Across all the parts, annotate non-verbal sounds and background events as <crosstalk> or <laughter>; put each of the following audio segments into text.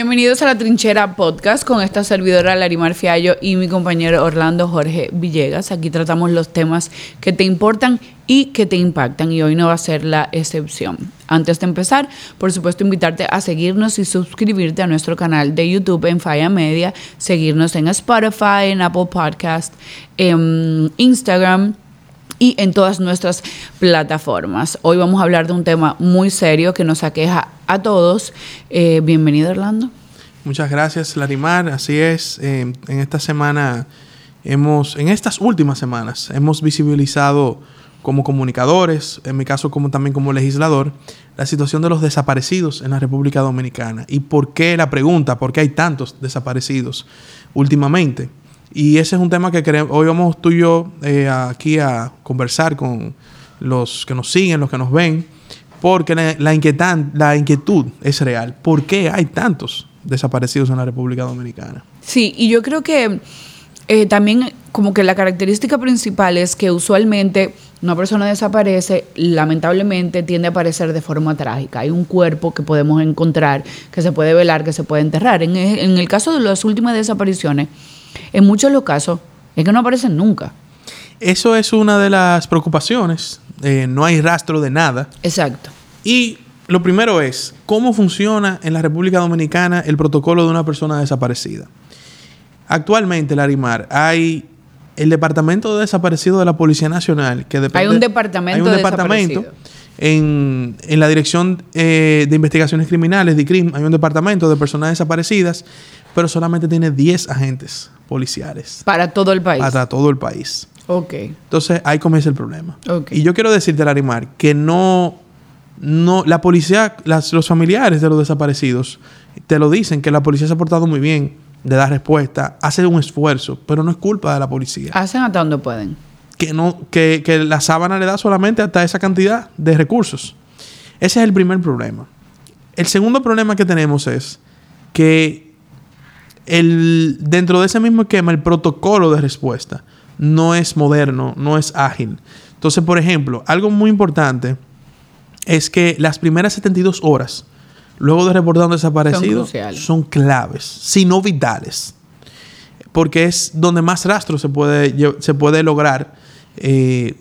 Bienvenidos a la Trinchera Podcast con esta servidora Larimar Fiallo y mi compañero Orlando Jorge Villegas. Aquí tratamos los temas que te importan y que te impactan y hoy no va a ser la excepción. Antes de empezar, por supuesto, invitarte a seguirnos y suscribirte a nuestro canal de YouTube en Falla Media, seguirnos en Spotify, en Apple Podcast, en Instagram y en todas nuestras plataformas. Hoy vamos a hablar de un tema muy serio que nos aqueja a todos. Eh, bienvenido, Orlando. Muchas gracias, Larimar. Así es, eh, en esta semana hemos, en estas últimas semanas, hemos visibilizado como comunicadores, en mi caso como también como legislador, la situación de los desaparecidos en la República Dominicana. ¿Y por qué la pregunta? ¿Por qué hay tantos desaparecidos últimamente? Y ese es un tema que queremos, hoy vamos tú y yo eh, aquí a conversar con los que nos siguen, los que nos ven, porque la, la inquietud es real. ¿Por qué hay tantos desaparecidos en la República Dominicana? Sí, y yo creo que eh, también como que la característica principal es que usualmente una persona desaparece, lamentablemente tiende a aparecer de forma trágica. Hay un cuerpo que podemos encontrar, que se puede velar, que se puede enterrar. En, en el caso de las últimas desapariciones, en muchos de los casos es que no aparecen nunca. Eso es una de las preocupaciones. Eh, no hay rastro de nada. Exacto. Y lo primero es, ¿cómo funciona en la República Dominicana el protocolo de una persona desaparecida? Actualmente, Larimar, hay el Departamento de Desaparecido de la Policía Nacional, que depende... Hay un departamento Hay un departamento en, en, la Dirección eh, de Investigaciones Criminales, DICRIM, hay un departamento de personas desaparecidas, pero solamente tiene 10 agentes policiales. Para todo el país. Para todo el país. Ok. Entonces, ahí comienza el problema. Y yo quiero decirte, Larimar, que no, no, la policía, las, los familiares de los desaparecidos te lo dicen, que la policía se ha portado muy bien de dar respuesta, hace un esfuerzo, pero no es culpa de la policía. Hacen hasta donde pueden. Que, no, que, que la sábana le da solamente hasta esa cantidad de recursos. Ese es el primer problema. El segundo problema que tenemos es que el, dentro de ese mismo esquema, el protocolo de respuesta no es moderno, no es ágil. Entonces, por ejemplo, algo muy importante es que las primeras 72 horas, luego de reportar un desaparecido, son, claves, sino vitales. Porque es donde más rastro se puede, se puede lograr eh,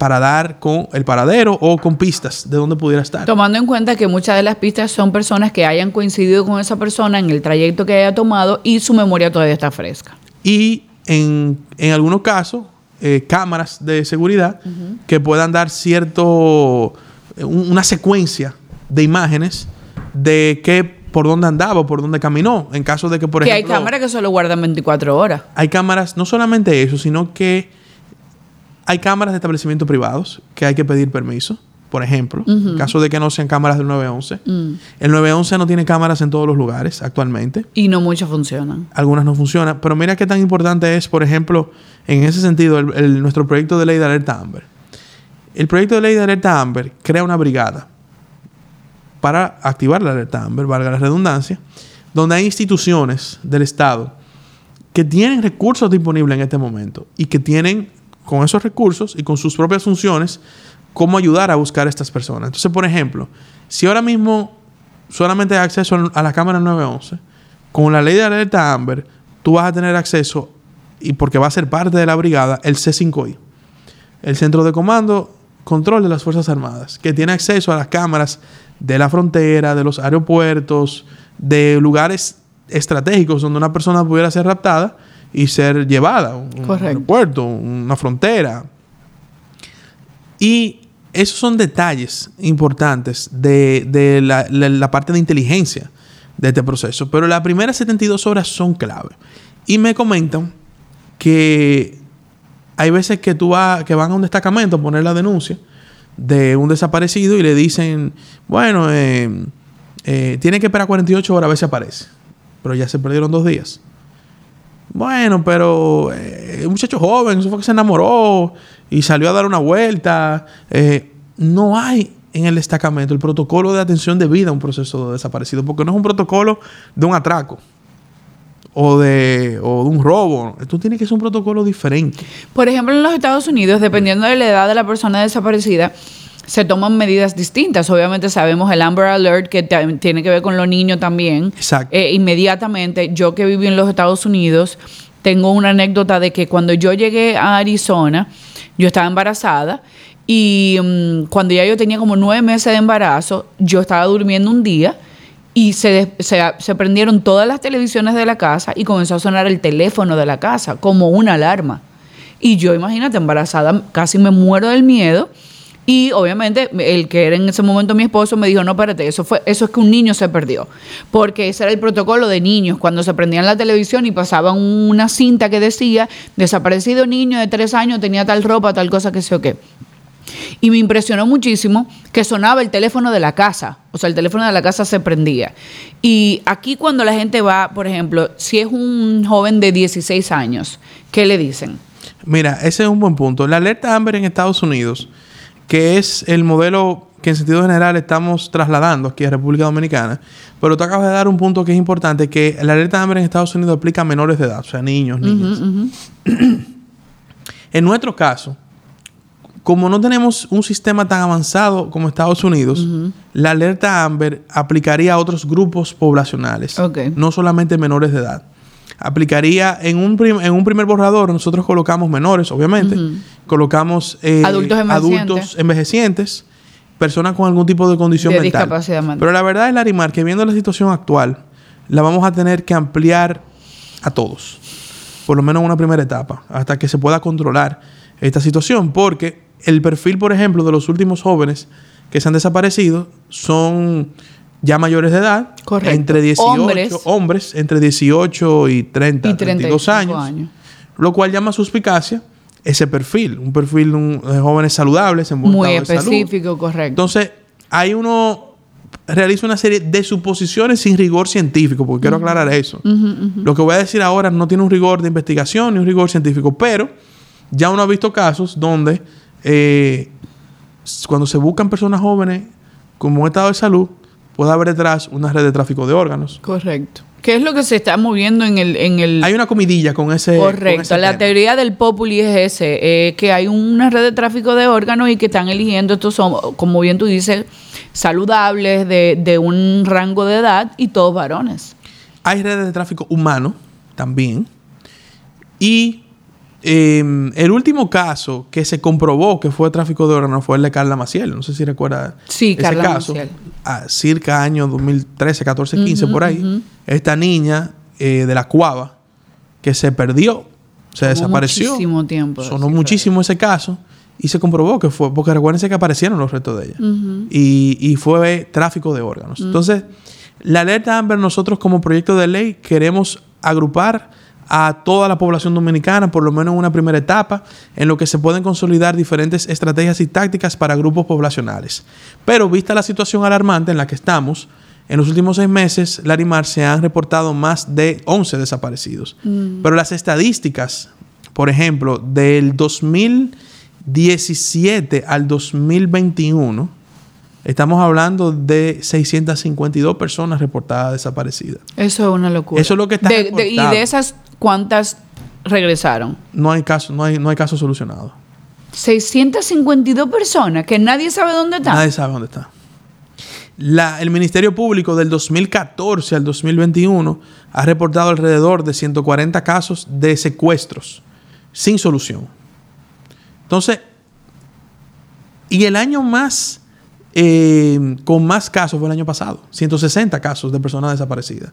para dar con el paradero o con pistas de dónde pudiera estar. Tomando en cuenta que muchas de las pistas son personas que hayan coincidido con esa persona en el trayecto que haya tomado y su memoria todavía está fresca. Y en, algunos casos, eh, cámaras de seguridad que puedan dar cierto, una secuencia de imágenes de qué por dónde andaba, por dónde caminó. En caso de que, por ejemplo. Que hay cámaras que solo guardan 24 horas. Hay cámaras, no solamente eso, sino que hay cámaras de establecimientos privados que hay que pedir permiso. Por ejemplo, en caso de que no sean cámaras del 911. Mm. El 911 no tiene cámaras en todos los lugares actualmente. Y no muchas funcionan. Algunas no funcionan. Pero mira qué tan importante es, por ejemplo, en ese sentido, nuestro proyecto de ley de alerta Amber. El proyecto de ley de alerta Amber crea una brigada para activar la alerta Amber, valga la redundancia, donde hay instituciones del Estado que tienen recursos disponibles en este momento y que tienen con esos recursos y con sus propias funciones cómo ayudar a buscar a estas personas. Entonces, por ejemplo, si ahora mismo solamente hay acceso a la cámara 911, con la ley de alerta Amber, tú vas a tener acceso, y porque va a ser parte de la brigada, el C5I, el Centro de Comando, Control de las Fuerzas Armadas, que tiene acceso a las cámaras de la frontera, de los aeropuertos, de lugares estratégicos donde una persona pudiera ser raptada y ser llevada, un, un aeropuerto, una frontera. Y esos son detalles importantes de, la, parte de inteligencia de este proceso. Pero las primeras 72 horas son clave. Y me comentan que hay veces que tú vas, que van a un destacamento a poner la denuncia de un desaparecido y le dicen, bueno, eh, eh, tiene que esperar 48 horas a ver si aparece. Pero ya se perdieron dos días. Bueno, pero eh, un muchacho joven, eso fue que se enamoró y salió a dar una vuelta. Eh, no hay en el destacamento el protocolo de atención debida a un proceso de desaparecido, porque no es un protocolo de un atraco de, o de un robo. Esto tiene que ser un protocolo diferente. Por ejemplo, en los Estados Unidos, dependiendo de la edad de la persona desaparecida, se toman medidas distintas. Obviamente sabemos el Amber Alert que tiene que ver con los niños también. Exacto. Eh, inmediatamente, yo que viví en los Estados Unidos, tengo una anécdota de que cuando yo llegué a Arizona, yo estaba embarazada y mm, cuando ya yo tenía como nueve meses de embarazo, yo estaba durmiendo un día y se, se, se prendieron todas las televisiones de la casa y comenzó a sonar el teléfono de la casa como una alarma. Y yo, imagínate, embarazada, casi me muero del miedo. Y obviamente el que era en ese momento mi esposo me dijo, no, espérate, eso, fue, eso es que un niño se perdió. Porque ese era el protocolo de niños. Cuando se prendían la televisión y pasaban una cinta que decía, desaparecido niño de tres años, tenía tal ropa, tal cosa, que sé o qué. Y me impresionó muchísimo que sonaba el teléfono de la casa. O sea, el teléfono de la casa se prendía. Y aquí cuando la gente va, por ejemplo, si es un joven de 16 años, ¿qué le dicen? Mira, ese es un buen punto. La alerta Amber en Estados Unidos, que es el modelo que en sentido general estamos trasladando aquí a República Dominicana, pero tú acabas de dar un punto que es importante, que la alerta Amber en Estados Unidos aplica a menores de edad, o sea, niños, niñas. <clears throat> en nuestro caso, como no tenemos un sistema tan avanzado como Estados Unidos, la alerta Amber aplicaría a otros grupos poblacionales, no solamente menores de edad. Aplicaría en un, prim- en un primer borrador, nosotros colocamos menores, obviamente, colocamos eh, Adultos envejecientes. adultos envejecientes, personas con algún tipo de condición De mental. discapacidad mental. Pero la verdad es, Larimar, que viendo la situación actual, la vamos a tener que ampliar a todos, por lo menos en una primera etapa, hasta que se pueda controlar esta situación, porque el perfil, por ejemplo, de los últimos jóvenes que se han desaparecido son ya mayores de edad, Correcto. entre 18 Hombres. hombres, entre 18 y 30, Y 32 35 años, años. lo cual llama suspicacia ese perfil, un perfil de un- jóvenes saludables en buen Muy estado de salud. específico, correcto. Entonces, hay uno realiza una serie de suposiciones sin rigor científico, porque quiero aclarar eso. Lo que voy a decir ahora no tiene un rigor de investigación ni un rigor científico, pero ya uno ha visto casos donde eh, cuando se buscan personas jóvenes con buen estado de salud, puede haber detrás una red de tráfico de órganos. Correcto. ¿Qué es lo que se está moviendo en el... En el Hay una comidilla con ese. con Correcto. ese La tema. teoría del populi es ese, eh, que hay una red de tráfico de órganos y que están eligiendo estos, hom- como bien tú dices, saludables, de, de un rango de edad y todos varones. Hay redes de tráfico humano también. Y eh, el último caso que se comprobó que fue tráfico de órganos fue el de Carla Maciel. No sé si recuerda Sí, ese Carla caso. Maciel. A circa año 2013, 14, 15, por ahí. Esta niña eh, de la Cuava que se perdió, se Tomó desapareció. muchísimo tiempo Sonó muchísimo ese caso. Y se comprobó que fue, porque recuérdense que aparecieron los restos de ella. y, y fue tráfico de órganos. Entonces, la alerta Amber, nosotros como proyecto de ley queremos agrupar a toda la población dominicana, por lo menos en una primera etapa, en lo que se pueden consolidar diferentes estrategias y tácticas para grupos poblacionales. Pero vista la situación alarmante en la que estamos, en los últimos seis meses, Larimar, se han reportado más de 11 desaparecidos. Pero las estadísticas, por ejemplo, del 2017 al 2021, estamos hablando de 652 personas reportadas desaparecidas. Eso es una locura. Eso es lo que está De- de- Y de esas, ¿cuántas regresaron? No hay caso, no hay, no hay caso solucionado. 652 personas que nadie sabe dónde están. Nadie sabe dónde está. La- el Ministerio Público del 2014 al 2021 ha reportado alrededor de 140 casos de secuestros sin solución. Entonces, y el año más eh, con más casos fue el año pasado, 160 casos de personas desaparecidas.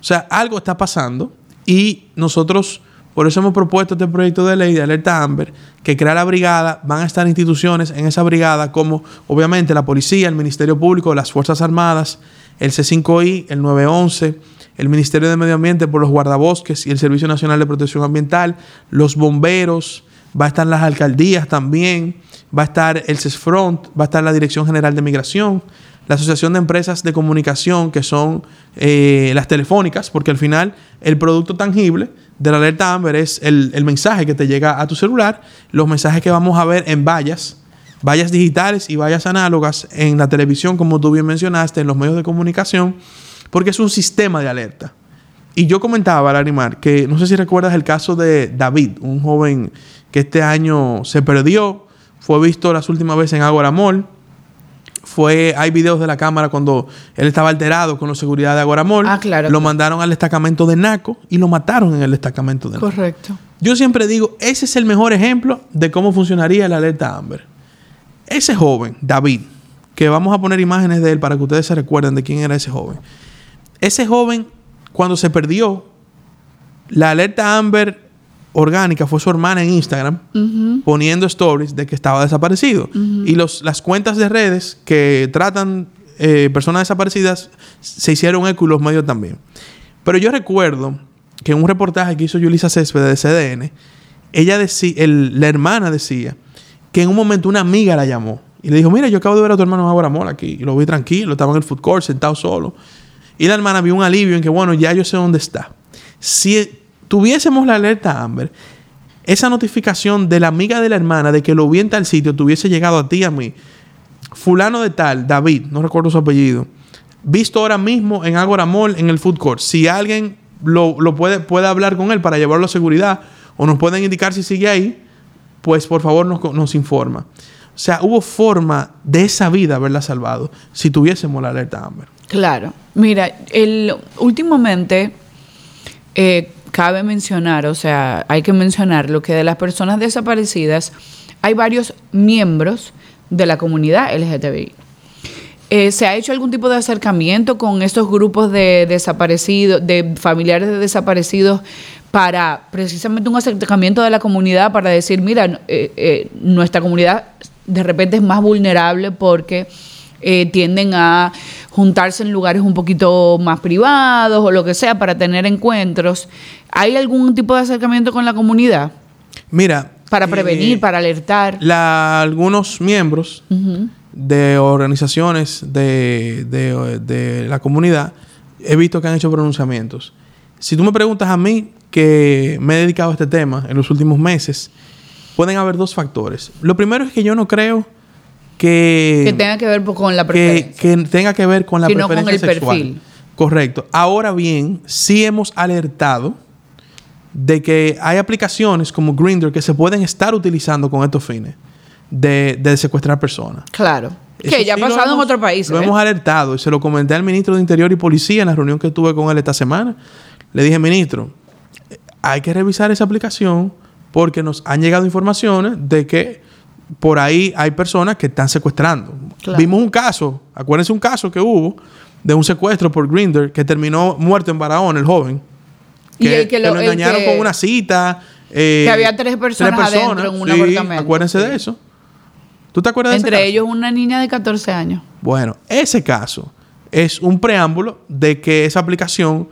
O sea, algo está pasando y nosotros, por eso hemos propuesto este proyecto de ley de alerta Amber, que crea la brigada, van a estar instituciones en esa brigada como obviamente la policía, el Ministerio Público, las Fuerzas Armadas, el C5I, el 911, el Ministerio de Medio Ambiente por los guardabosques y el Servicio Nacional de Protección Ambiental, los bomberos, va a estar las alcaldías también, va a estar el CESFRONT, va a estar la Dirección General de Migración, la Asociación de Empresas de Comunicación, que son eh, las telefónicas, porque al final el producto tangible de la alerta Amber es el, el mensaje que te llega a tu celular, los mensajes que vamos a ver en vallas, vallas digitales y vallas análogas en la televisión, como tú bien mencionaste, en los medios de comunicación, porque es un sistema de alerta. Y yo comentaba, Larimar, que no sé si recuerdas el caso de David, un joven que este año se perdió, fue visto las últimas veces en Agora Mall, fue, hay videos de la cámara cuando él estaba alterado con la seguridad de Agoramol. Ah, claro, Lo claro. mandaron al destacamento de Naco y lo mataron en el destacamento de Naco. Correcto. Yo siempre digo, ese es el mejor ejemplo de cómo funcionaría la alerta Amber. Ese joven, David, que vamos a poner imágenes de él para que ustedes se recuerden de quién era ese joven. Ese joven, cuando se perdió, la alerta Amber orgánica fue su hermana en Instagram poniendo stories de que estaba desaparecido. Y los, las cuentas de redes que tratan eh, personas desaparecidas se hicieron eco y los medios también. Pero yo recuerdo que en un reportaje que hizo Yulisa Césped de CDN, ella decía, el- la hermana decía que en un momento una amiga la llamó y le dijo, mira, yo acabo de ver a tu hermano Ahora Amor aquí. Y lo vi tranquilo, estaba en el food court, sentado solo. Y la hermana vio un alivio en que, bueno, ya yo sé dónde está. Si tuviésemos la alerta Amber, esa notificación de la amiga de la hermana de que lo vi en tal sitio tuviese llegado a ti y a mí. Fulano de tal, David, no recuerdo su apellido, visto ahora mismo en Agora Mall en el food court. Si alguien lo, puede, puede hablar con él para llevarlo a seguridad o nos pueden indicar si sigue ahí, pues por favor nos, nos informa. O sea, hubo forma de esa vida haberla salvado si tuviésemos la alerta Amber. Claro. Mira, el, últimamente eh, cabe mencionar, o sea, hay que mencionar lo que de las personas desaparecidas hay varios miembros de la comunidad LGTBI. Eh, ¿Se ha hecho algún tipo de acercamiento con estos grupos de desaparecidos, de familiares de desaparecidos, para precisamente un acercamiento de la comunidad para decir, mira, eh, eh, nuestra comunidad de repente es más vulnerable porque eh, tienden a juntarse en lugares un poquito más privados o lo que sea para tener encuentros? ¿Hay algún tipo de acercamiento con la comunidad Mira. para eh, prevenir, para alertar? la- algunos miembros de organizaciones de, de- de la comunidad he visto que han hecho pronunciamientos. Si tú me preguntas a mí, que me he dedicado a este tema en los últimos meses, pueden haber dos factores. Lo primero es que yo no creo que, Que tenga que ver con la preferencia. que tenga que ver con la Sino con preferencia el sexual. perfil. Correcto. Ahora bien, sí hemos alertado de que hay aplicaciones como Grindr que se pueden estar utilizando con estos fines de, de secuestrar personas. Claro. Eso Que ya ha sí pasado en otros países. Lo ¿eh? hemos alertado y se lo comenté al ministro de Interior y Policía en la reunión que tuve con él esta semana. Le dije, ministro, hay que revisar esa aplicación porque nos han llegado informaciones de que por ahí hay personas que están secuestrando. Claro. Vimos un caso, acuérdense un caso que hubo de un secuestro por Grindr que terminó muerto en Barahona, el joven. Y Que, el que que lo- lo, el engañaron que- con una cita. eh, Que había tres personas adentro en un sí, apartamento, Acuérdense sí. de eso. ¿Tú te acuerdas de ese Entre caso? ellos una niña de 14 años. Bueno, ese caso es un preámbulo de que esa aplicación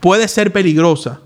puede ser peligrosa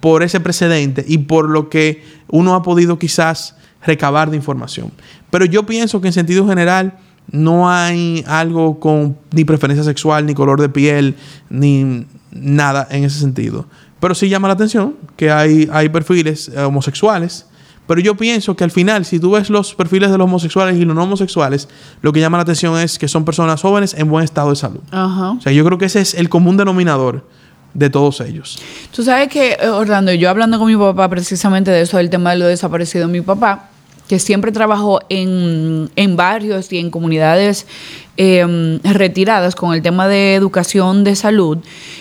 por ese precedente y por lo que uno ha podido quizás recabar de información. Pero yo pienso que en sentido general no hay algo con ni preferencia sexual, ni color de piel, ni nada en ese sentido. Pero sí llama la atención que hay, hay perfiles eh, homosexuales. Pero yo pienso que al final, si tú ves los perfiles de los homosexuales y los no homosexuales, lo que llama la atención es que son personas jóvenes en buen estado de salud. O sea, yo creo que ese es el común denominador de todos ellos. Tú sabes que, eh, Orlando, yo hablando con mi papá precisamente de eso, del tema de lo desaparecido, mi papá, que siempre trabajó en, en barrios y en comunidades eh, retiradas con el tema de educación de salud,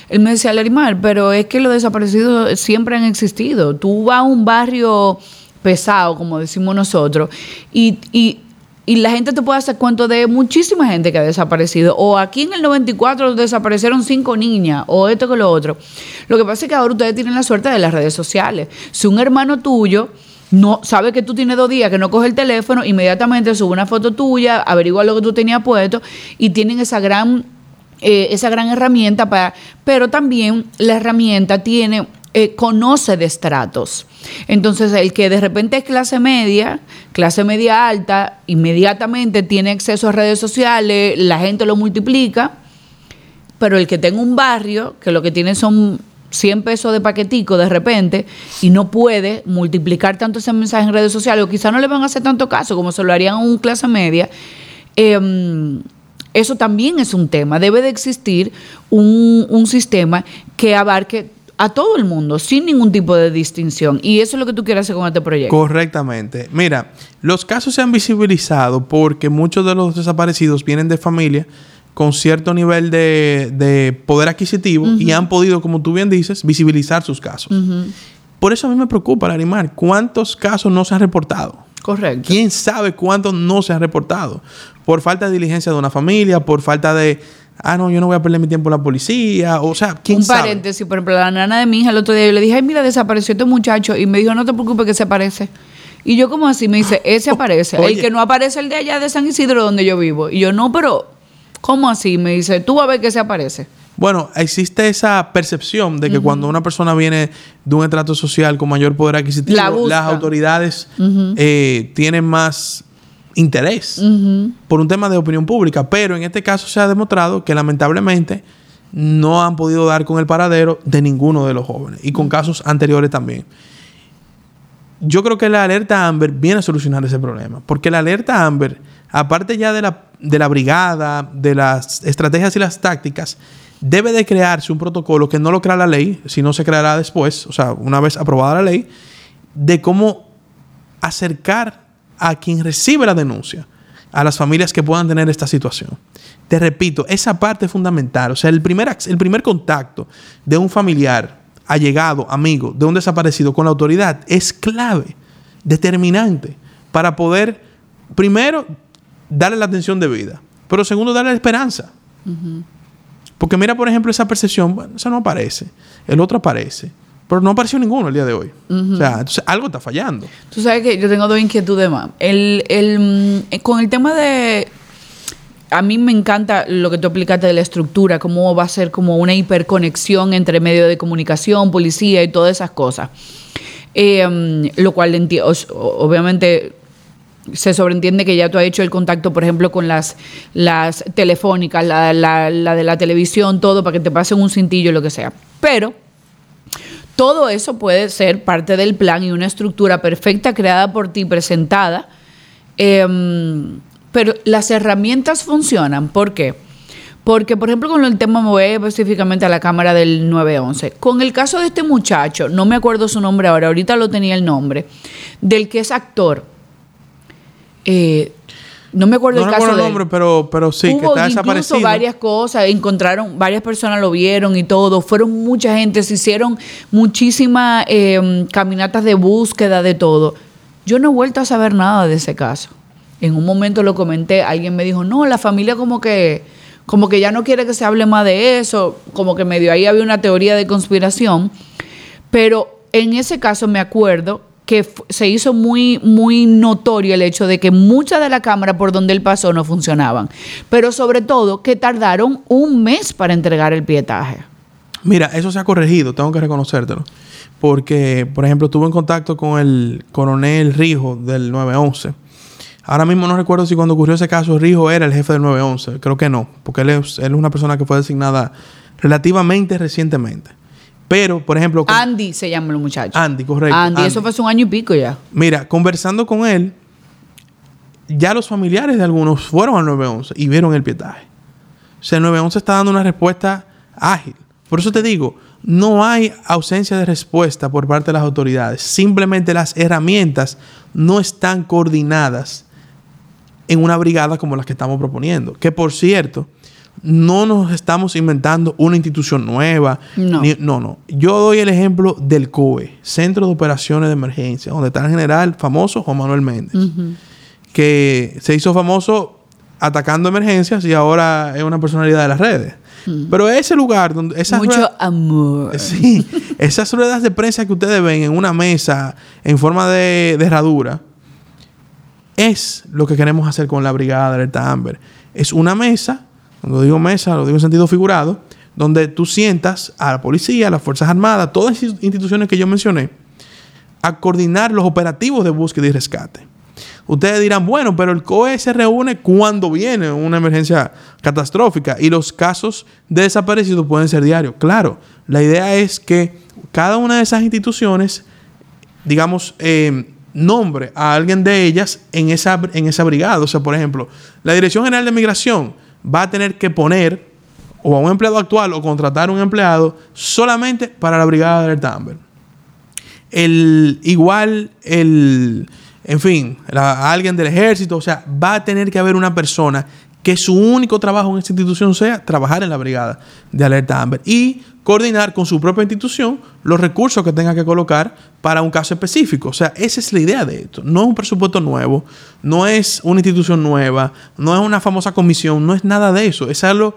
él me decía, Larimar, pero es que los desaparecidos siempre han existido. Tú vas a un barrio pesado, como decimos nosotros, y, y y la gente te puede hacer cuento de muchísima gente que ha desaparecido. O aquí en el 94 desaparecieron cinco niñas, o esto que lo otro. Lo que pasa es que ahora ustedes tienen la suerte de las redes sociales. Si un hermano tuyo no sabe que tú tienes dos días que no coge el teléfono, inmediatamente sube una foto tuya, averigua lo que tú tenías puesto y tienen esa gran, eh, esa gran herramienta para. Pero también la herramienta tiene eh, conoce de estratos. Entonces, el que de repente es clase media, clase media alta, inmediatamente tiene acceso a redes sociales, la gente lo multiplica, pero el que tenga un barrio, que lo que tiene son 100 pesos de paquetico de repente, y no puede multiplicar tanto ese mensaje en redes sociales, o quizá no le van a hacer tanto caso como se lo harían a un clase media, eh, eso también es un tema. Debe de existir un, un sistema que abarque a todo el mundo, sin ningún tipo de distinción. Y eso es lo que tú quieres hacer con este proyecto. Correctamente. Mira, los casos se han visibilizado porque muchos de los desaparecidos vienen de familia con cierto nivel de, poder adquisitivo y han podido, como tú bien dices, visibilizar sus casos. Por eso a mí me preocupa, Larimar, ¿cuántos casos no se han reportado? Correcto. ¿Quién sabe cuántos no se han reportado? Por falta de diligencia de una familia, por falta de ah, no, yo no voy a perder mi tiempo en la policía. O sea, ¿quién Un sabe? paréntesis, por ejemplo, la nana de mi hija el otro día, yo le dije, ay, mira, desapareció este muchacho. Y me dijo, no te preocupes que se aparece. Y yo como así, me dice, ese <laughs> aparece. el que no aparece el de allá de San Isidro donde yo vivo. Y yo, no, pero, ¿cómo así? Me dice, tú vas a ver que se aparece. Bueno, existe esa percepción de que cuando una persona viene de un estrato social con mayor poder adquisitivo, las autoridades eh, tienen más interés por un tema de opinión pública. Pero en este caso se ha demostrado que lamentablemente no han podido dar con el paradero de ninguno de los jóvenes y con casos anteriores también. Yo creo que la alerta Amber viene a solucionar ese problema, porque la alerta Amber, aparte ya de la, de la brigada, de las estrategias y las tácticas, debe de crearse un protocolo que no lo crea la ley, sino se creará después, o sea, una vez aprobada la ley, de cómo acercar a quien recibe la denuncia, a las familias que puedan tener esta situación. Te repito, esa parte es fundamental. O sea, el primer, el primer contacto de un familiar, allegado, amigo, de un desaparecido con la autoridad es clave, determinante, para poder, primero, darle la atención debida, pero segundo, darle la esperanza. Porque mira, por ejemplo, esa percepción, bueno, esa no aparece, el otro aparece. Pero no apareció ninguno el día de hoy. O sea, entonces algo está fallando. Tú sabes que yo tengo dos inquietudes más. El, el, mm, con el tema de a mí me encanta lo que tú explicaste de la estructura, cómo va a ser como una hiperconexión entre medios de comunicación, policía y todas esas cosas. Eh, mm, lo cual obviamente se sobreentiende que ya tú has hecho el contacto, por ejemplo, con las, las telefónicas, la, la, de la televisión, todo, para que te pasen un cintillo, lo que sea. Pero todo eso puede ser parte del plan y una estructura perfecta creada por ti, presentada. Em, pero las herramientas funcionan. ¿Por qué? Porque, por ejemplo, con el tema, me específicamente a la cámara del 911. Con el caso de este muchacho, no me acuerdo su nombre ahora, ahorita lo tenía el nombre, del que es actor. Eh, no me acuerdo el caso el nombre, pero, pero sí, que está desaparecido. varias cosas, encontraron, varias personas lo vieron y todo. Fueron mucha gente, se hicieron muchísimas em, caminatas de búsqueda de todo. Yo no he vuelto a saber nada de ese caso. En un momento lo comenté, alguien me dijo, no, la familia como que, como que ya no quiere que se hable más de eso, como que medio ahí había una teoría de conspiración. Pero en ese caso me acuerdo que se hizo muy, muy notorio el hecho de que muchas de la cámara por donde él pasó no funcionaban. Pero sobre todo que tardaron un mes para entregar el pietaje. Mira, eso se ha corregido, tengo que reconocértelo. Porque, por ejemplo, estuve en contacto con el coronel Rijo del 911. Ahora mismo no recuerdo si cuando ocurrió ese caso Rijo era el jefe del 911. Creo que no, porque él es, él es una persona que fue designada relativamente recientemente. Pero, por ejemplo... Andy se llama el muchacho. Andy, correcto. Andy, eso fue hace un año y pico ya. Mira, conversando con él, ya los familiares de algunos fueron al 911 y vieron el pietaje. O sea, el 911 está dando una respuesta ágil. Por eso te digo, no hay ausencia de respuesta por parte de las autoridades. Simplemente las herramientas no están coordinadas en una brigada como la que estamos proponiendo. Que por cierto, no nos estamos inventando una institución nueva. No. no, no. Yo doy el ejemplo del COE, Centro de Operaciones de Emergencia, donde está el general famoso Juan Manuel Méndez, que se hizo famoso atacando emergencias y ahora es una personalidad de las redes. Pero ese lugar donde esas mucho amor. Sí, esas ruedas de prensa que ustedes ven en una mesa en forma de, de herradura es lo que queremos hacer con la brigada de alerta Amber. Es una mesa cuando digo mesa, lo digo en sentido figurado, donde tú sientas a la policía, a las Fuerzas Armadas, todas las instituciones que yo mencioné, a coordinar los operativos de búsqueda y rescate. Ustedes dirán, bueno, pero el COE se reúne cuando viene una emergencia catastrófica y los casos de desaparecidos pueden ser diarios. Claro, la idea es que cada una de esas instituciones, digamos, eh, nombre a alguien de ellas en esa, en esa brigada. O sea, por ejemplo, la Dirección General de Migración va a tener que poner o a un empleado actual o contratar un empleado solamente para la brigada de alerta Amber. El, igual, el, en fin, alguien del ejército, o sea, va a tener que haber una persona que su único trabajo en esta institución sea trabajar en la brigada de alerta Amber y coordinar con su propia institución los recursos que tenga que colocar para un caso específico. O sea, esa es la idea de esto. No es un presupuesto nuevo, no es una institución nueva, no es una famosa comisión, no es nada de eso. Es algo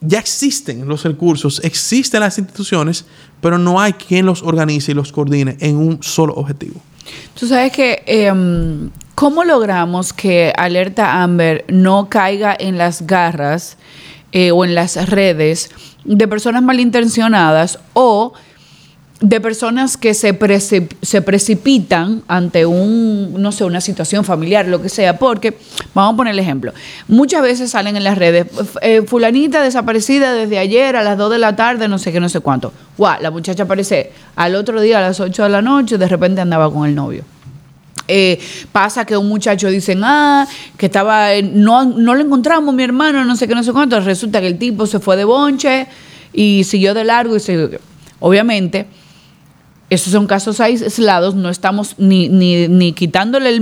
ya existen los recursos, existen las instituciones, pero no hay quien los organice y los coordine en un solo objetivo. Tú sabes que, em, ¿cómo logramos que Alerta Amber no caiga en las garras eh, o en las redes de personas malintencionadas o de personas que se, se precipitan ante un, no sé, una situación familiar, lo que sea, porque, vamos a poner el ejemplo, muchas veces salen en las redes, eh, fulanita desaparecida desde ayer a las 2 de la tarde, no sé qué, no sé cuánto. Guau, la muchacha aparece al otro día a las 8 de la noche, de repente andaba con el novio. Eh, pasa que un muchacho dice, ah, que estaba, no, no lo encontramos, mi hermano, no sé qué, no sé cuánto. Resulta que el tipo se fue de bonche y siguió de largo y se... Obviamente, esos son casos aislados, no estamos ni, ni, quitándole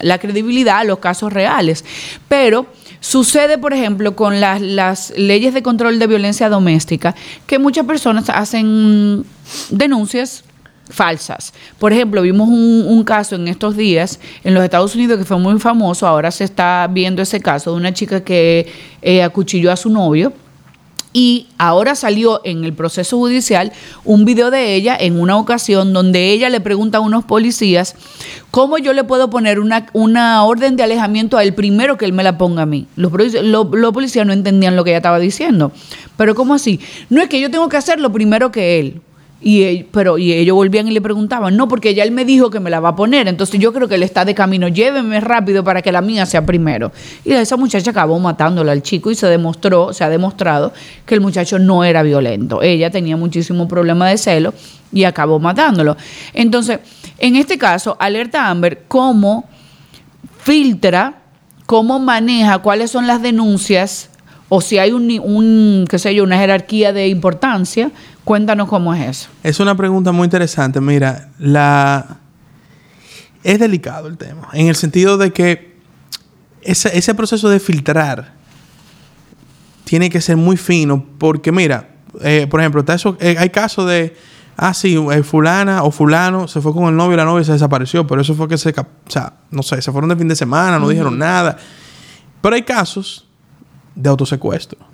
la credibilidad a los casos reales. Pero sucede, por ejemplo, con las, leyes de control de violencia doméstica, que muchas personas hacen denuncias falsas. Por ejemplo, vimos un, caso en estos días en los Estados Unidos que fue muy famoso, ahora se está viendo ese caso de una chica que eh, acuchilló a su novio y ahora salió en el proceso judicial un video de ella en una ocasión donde ella le pregunta a unos policías cómo yo le puedo poner una, una orden de alejamiento al primero que él me la ponga a mí. Los, policías no entendían lo que ella estaba diciendo. Pero ¿cómo así? No es que yo tengo que hacer lo primero que él. Y, pero, y ellos volvían y le preguntaban, no, porque ya él me dijo que me la va a poner, entonces yo creo que él está de camino, llévenme rápido para que la mía sea primero. Y esa muchacha acabó matándola al chico y se demostró, se ha demostrado que el muchacho no era violento. Ella tenía muchísimo problema de celo y acabó matándolo. Entonces, en este caso, Alerta Amber, ¿cómo filtra, cómo maneja, cuáles son las denuncias o si hay un, un qué sé yo, una jerarquía de importancia Cuéntanos cómo es eso. Es una pregunta muy interesante. Mira, la es delicado el tema, en el sentido de que ese, proceso de filtrar tiene que ser muy fino, porque mira, eh, por ejemplo, eh, hay casos de, ah, sí, eh, fulana o fulano se fue con el novio y la novia se desapareció, pero eso fue que se, o sea, no sé, se fueron de fin de semana, no dijeron nada. Pero hay casos de autosecuestro.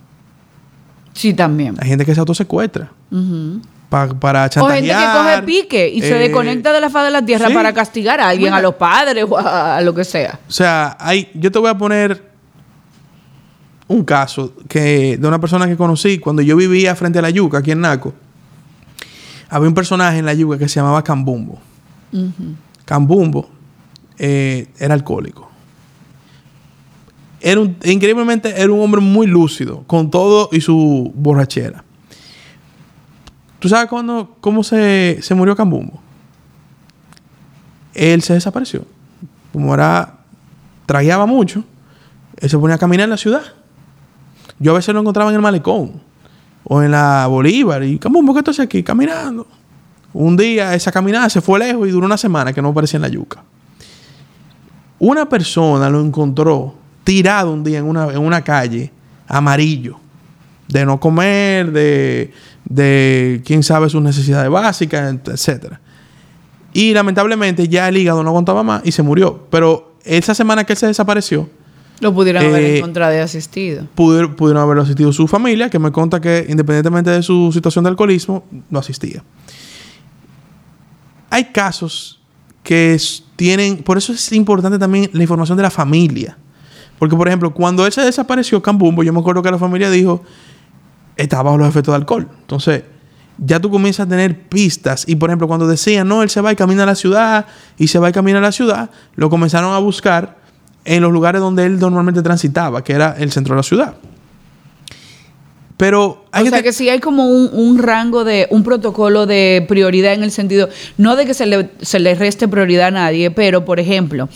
Sí, también. Hay gente que se autosecuestra. para chantajear. O gente que coge pique y se eh, desconecta de la faz de la tierra para castigar a alguien, a los padres o a, lo que sea. O sea, hay, yo te voy a poner un caso que de una persona que conocí cuando yo vivía frente a la yuca, aquí en Naco. Había un personaje en la yuca que se llamaba Cambumbo. Cambumbo eh, era alcohólico era increíblemente era un hombre muy lúcido, con todo y su borrachera. ¿Tú sabes cuándo, cómo se, murió Cambumbo? Él se desapareció. Como era, tragueaba mucho, él se ponía a caminar en la ciudad. Yo a veces lo encontraba en el malecón o en la Bolívar y Cambumbo, ¿qué estás aquí? Caminando. Un día esa caminada se fue lejos y duró una semana que no aparecía en la yuca. Una persona lo encontró tirado un día en una, en una calle, amarillo, de no comer, de, de quién sabe sus necesidades básicas, etc. Y lamentablemente ya el hígado no aguantaba más y se murió. Pero esa semana que él se desapareció, lo pudieron haber eh, encontrado y asistido. Pudieron, pudieron haberlo asistido su familia, que me conta que independientemente de su situación de alcoholismo, lo asistía. Hay casos que tienen, por eso es importante también la información de la familia. Porque, por ejemplo, cuando él se desapareció, Cambumbo, yo me acuerdo que la familia dijo, estaba bajo los efectos de alcohol. Entonces, ya tú comienzas a tener pistas. Y, por ejemplo, cuando decían, no, él se va y camina a la ciudad, y se va y camina a la ciudad, lo comenzaron a buscar en los lugares donde él normalmente transitaba, que era el centro de la ciudad. Pero hay o sea que sí hay como un, rango de, un protocolo de prioridad en el sentido, no de que se le, se le reste prioridad a nadie, pero por ejemplo,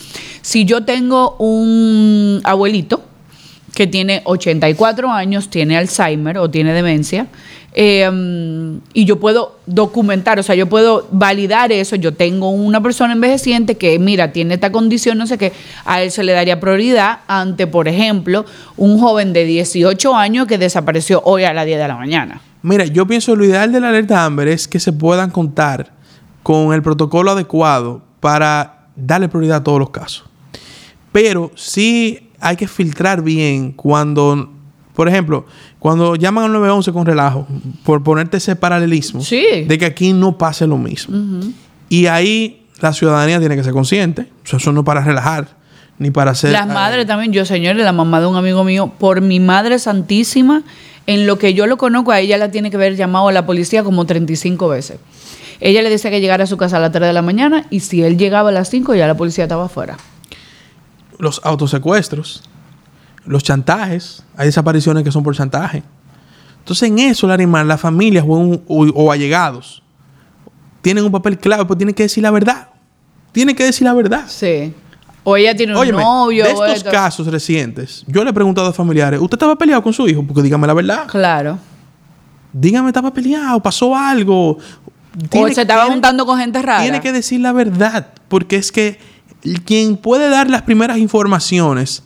si yo tengo un abuelito que tiene 84 años, tiene Alzheimer o tiene demencia, eh, y yo puedo documentar, o sea, yo puedo validar eso. Yo tengo una persona envejeciente que, mira, tiene esta condición, no sé qué, a él se le daría prioridad ante, por ejemplo, un joven de 18 años que desapareció hoy a las 10 de la mañana. Mira, yo pienso lo ideal de la alerta Amber es que se puedan contar con el protocolo adecuado para darle prioridad a todos los casos. Pero sí hay que filtrar bien cuando, por ejemplo, cuando llaman al 911 con relajo, por ponerte ese paralelismo, Sí. de que aquí no pase lo mismo. Y ahí la ciudadanía tiene que ser consciente. O sea, eso no es para relajar, ni para hacer... Las madres también, yo señores, la mamá de un amigo mío, por mi madre santísima, en lo que yo lo conozco, a ella la tiene que haber llamado a la policía como 35 veces. Ella le decía que llegara a su casa a las 3 de la mañana y si él llegaba a las 5 ya la policía estaba afuera. los autosecuestros, los chantajes, hay desapariciones que son por chantaje. Entonces, en eso, Larimar, las familias o, un- o- o allegados tienen un papel clave, pues tienen que decir la verdad. Tienen que decir la verdad. Sí. O ella tiene un Óyeme, novio. de estos esto. casos recientes, yo le he preguntado a familiares, ¿usted estaba peleado con su hijo? Porque dígame la verdad. Claro. Dígame, estaba peleado, pasó algo. o se estaba tiene- juntando con gente rara. Tiene que decir la verdad, porque es que quien puede dar las primeras informaciones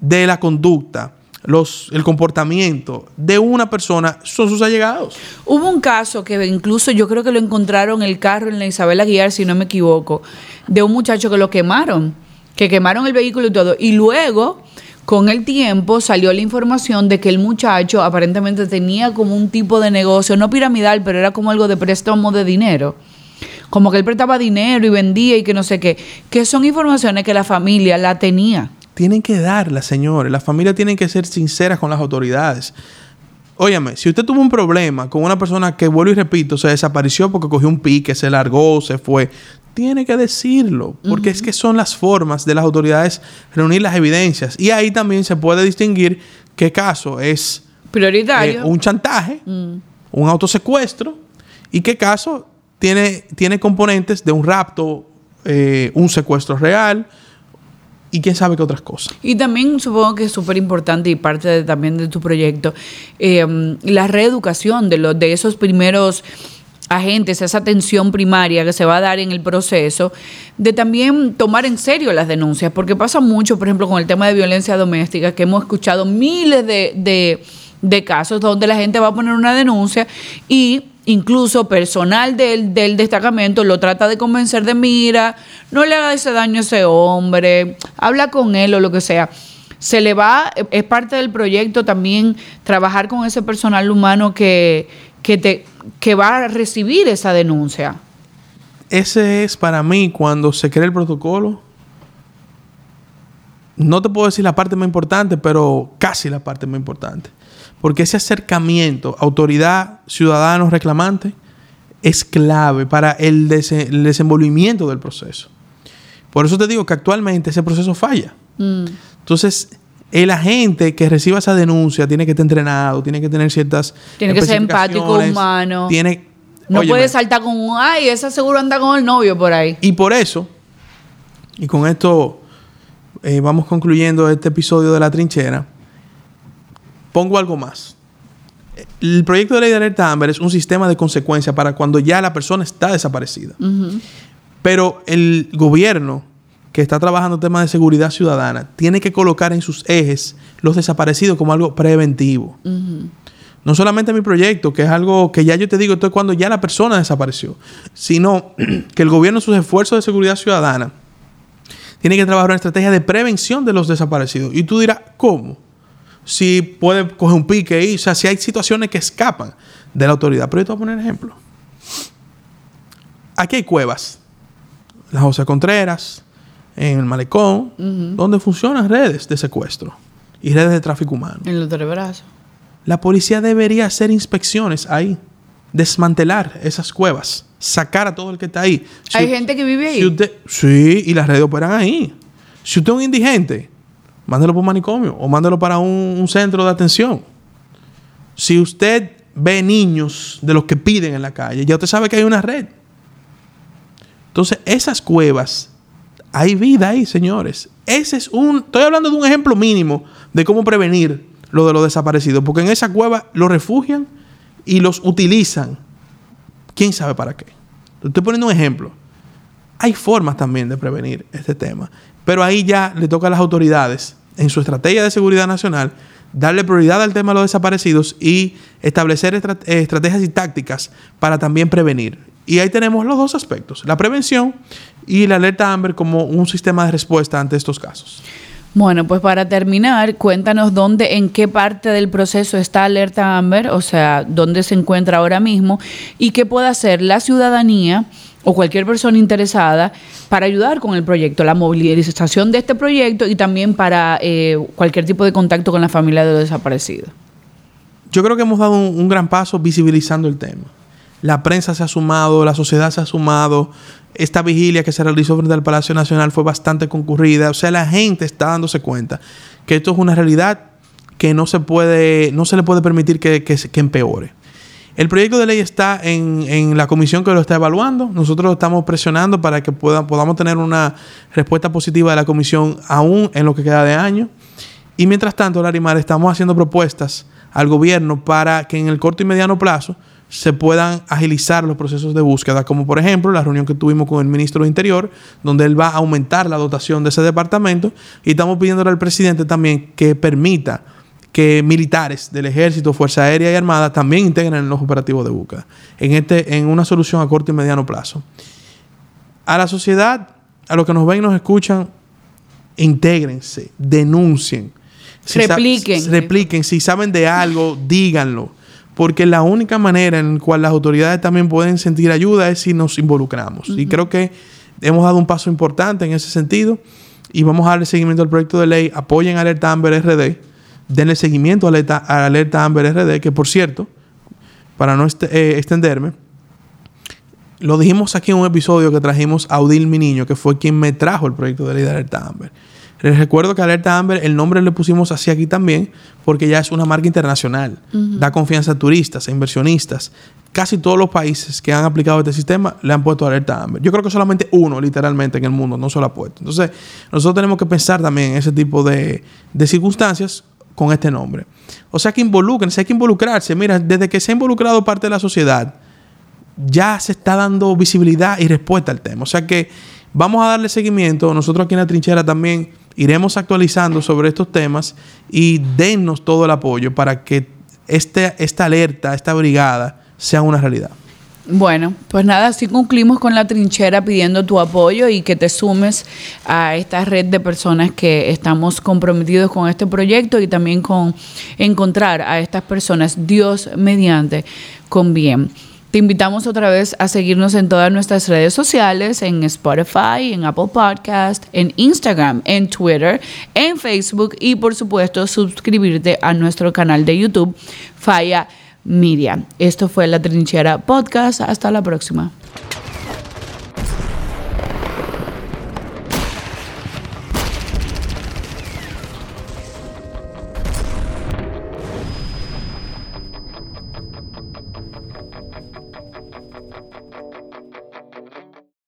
de la conducta, los, el comportamiento de una persona son sus allegados. Hubo un caso que incluso yo creo que lo encontraron en el carro en la Isabela Guiar, si no me equivoco, de un muchacho que lo quemaron, que quemaron el vehículo y todo. Y luego, con el tiempo, salió la información de que el muchacho aparentemente tenía como un tipo de negocio, no piramidal, pero era como algo de préstamo de dinero. Como que él prestaba dinero y vendía y que no sé qué. Que son informaciones que la familia la tenía. Tienen que darlas, señores. Las familias tienen que ser sinceras con las autoridades. Óyame, si usted tuvo un problema con una persona que, vuelvo y repito, se desapareció porque cogió un pique, se largó, se fue, tiene que decirlo, porque es que son las formas de las autoridades reunir las evidencias. Y ahí también se puede distinguir qué caso es Prioritario. eh, un chantaje, Mm. un autosecuestro, y qué caso tiene, tiene componentes de un rapto, eh, un secuestro real, y quién sabe qué otras cosas. Y también supongo que es súper importante y parte también de tu proyecto, eh, la reeducación de, los, de esos primeros agentes, esa atención primaria que se va a dar en el proceso, de también tomar en serio las denuncias, porque pasa mucho, por ejemplo, con el tema de violencia doméstica, que hemos escuchado miles de- de casos donde la gente va a poner una denuncia y incluso personal del, del destacamento lo trata de convencer de, mira, no le haga ese daño a ese hombre, habla con él o lo que sea. Se le va, es parte del proyecto también trabajar con ese personal humano que, que, te, que va a recibir esa denuncia. Ese es para mí cuando se crea el protocolo. No te puedo decir la parte más importante, pero casi la parte más importante. Porque ese acercamiento, autoridad, ciudadano, reclamante, es clave para el, dese- el desenvolvimiento del proceso. Por eso te digo que actualmente ese proceso falla. Mm. Entonces, el agente que reciba esa denuncia tiene que estar entrenado, tiene que tener ciertas. Tiene que ser empático, humano. Tiene. No Óyeme, puede saltar con un, ay, esa seguro anda con el novio por ahí. Y por eso, y con esto eh, vamos concluyendo este episodio de La Trinchera, pongo algo más. El proyecto de ley de alerta Amber es un sistema de consecuencia para cuando ya la persona está desaparecida. Pero el gobierno que está trabajando temas de seguridad ciudadana tiene que colocar en sus ejes los desaparecidos como algo preventivo. No solamente mi proyecto, que es algo que ya yo te digo, esto es cuando ya la persona desapareció, sino <clears throat> que el gobierno, en sus esfuerzos de seguridad ciudadana, tiene que trabajar una estrategia de prevención de los desaparecidos. Y tú dirás, ¿cómo? Si puede coger un pique ahí, o sea, si hay situaciones que escapan de la autoridad. Pero yo te voy a poner ejemplo. Aquí hay cuevas, la José Contreras, en el Malecón, donde funcionan redes de secuestro y redes de tráfico humano. En los tres brazos. La policía debería hacer inspecciones ahí, desmantelar esas cuevas, sacar a todo el que está ahí. Si Hay gente que vive ahí. si usted- sí, y las redes operan ahí. Si usted es un indigente, mándelo por un manicomio o mándelo para un, un centro de atención. Si usted ve niños de los que piden en la calle, ya usted sabe que hay una red. Entonces, esas cuevas hay vida ahí, señores. Ese es un. Estoy hablando de un ejemplo mínimo de cómo prevenir lo de los desaparecidos. Porque en esa cueva los refugian y los utilizan. ¿Quién sabe para qué? Estoy poniendo un ejemplo. Hay formas también de prevenir este tema. Pero ahí ya le toca a las autoridades, en su estrategia de seguridad nacional, darle prioridad al tema de los desaparecidos y establecer estrategias y tácticas para también prevenir. Y ahí tenemos los dos aspectos, la prevención y la alerta AMBER como un sistema de respuesta ante estos casos. Bueno, pues para terminar, cuéntanos dónde, en qué parte del proceso está Alerta Amber, o sea, dónde se encuentra ahora mismo y qué puede hacer la ciudadanía o cualquier persona interesada para ayudar con el proyecto, la movilización de este proyecto y también para eh, cualquier tipo de contacto con la familia de los desaparecidos. Yo creo que hemos dado un gran paso visibilizando el tema. La prensa se ha sumado, la sociedad se ha sumado, esta vigilia que se realizó frente al Palacio Nacional fue bastante concurrida. O sea, la gente está dándose cuenta que esto es una realidad que no se puede, no se le puede permitir que, empeore. El proyecto de ley está en, la comisión que lo está evaluando. Nosotros estamos presionando para que podamos tener una respuesta positiva de la comisión aún en lo que queda de año. Y mientras tanto, Larimar, estamos haciendo propuestas al gobierno para que en el corto y mediano plazo se puedan agilizar los procesos de búsqueda, como por ejemplo la reunión que tuvimos con el ministro de Interior, donde él va a aumentar la dotación de ese departamento y estamos pidiéndole al presidente también que permita que militares del ejército, Fuerza Aérea y Armada también integren en los operativos de búsqueda, en, este, en una solución a corto y mediano plazo. A la sociedad, a los que nos ven y nos escuchan, intégrense, denuncien. repliquen. repliquen. Si saben de algo, díganlo porque la única manera en la cual las autoridades también pueden sentir ayuda es si nos involucramos. Y creo que hemos dado un paso importante en ese sentido y vamos a darle seguimiento al proyecto de ley. Apoyen Alerta Amber RD, denle seguimiento a Alerta, a Alerta Amber RD, que por cierto, para no eh, extenderme, lo dijimos aquí en un episodio que trajimos a Odil Mi Niño, que fue quien me trajo el proyecto de ley de Alerta Amber. Les recuerdo que Alerta Amber, el nombre le pusimos así aquí también, porque ya es una marca internacional. Da confianza a turistas, a inversionistas. Casi todos los países que han aplicado este sistema le han puesto Alerta Amber. Yo creo que solamente uno, literalmente, en el mundo no se lo ha puesto. Entonces, nosotros tenemos que pensar también en ese tipo de, de circunstancias con este nombre. O sea que involucren, hay que involucrarse. Mira, desde que se ha involucrado parte de la sociedad, ya se está dando visibilidad y respuesta al tema. O sea que vamos a darle seguimiento. Nosotros aquí en la trinchera también iremos actualizando sobre estos temas y dennos todo el apoyo para que este, esta alerta, esta brigada, sea una realidad. Bueno, pues nada, así concluimos con la trinchera pidiendo tu apoyo y que te sumes a esta red de personas que estamos comprometidos con este proyecto y también con encontrar a estas personas, Dios mediante, con bien. Te invitamos otra vez a seguirnos en todas nuestras redes sociales, en Spotify, en Apple Podcast, en Instagram, en Twitter, en Facebook y por supuesto suscribirte a nuestro canal de YouTube, Falla Media. Esto fue La Trinchera Podcast. Hasta la próxima.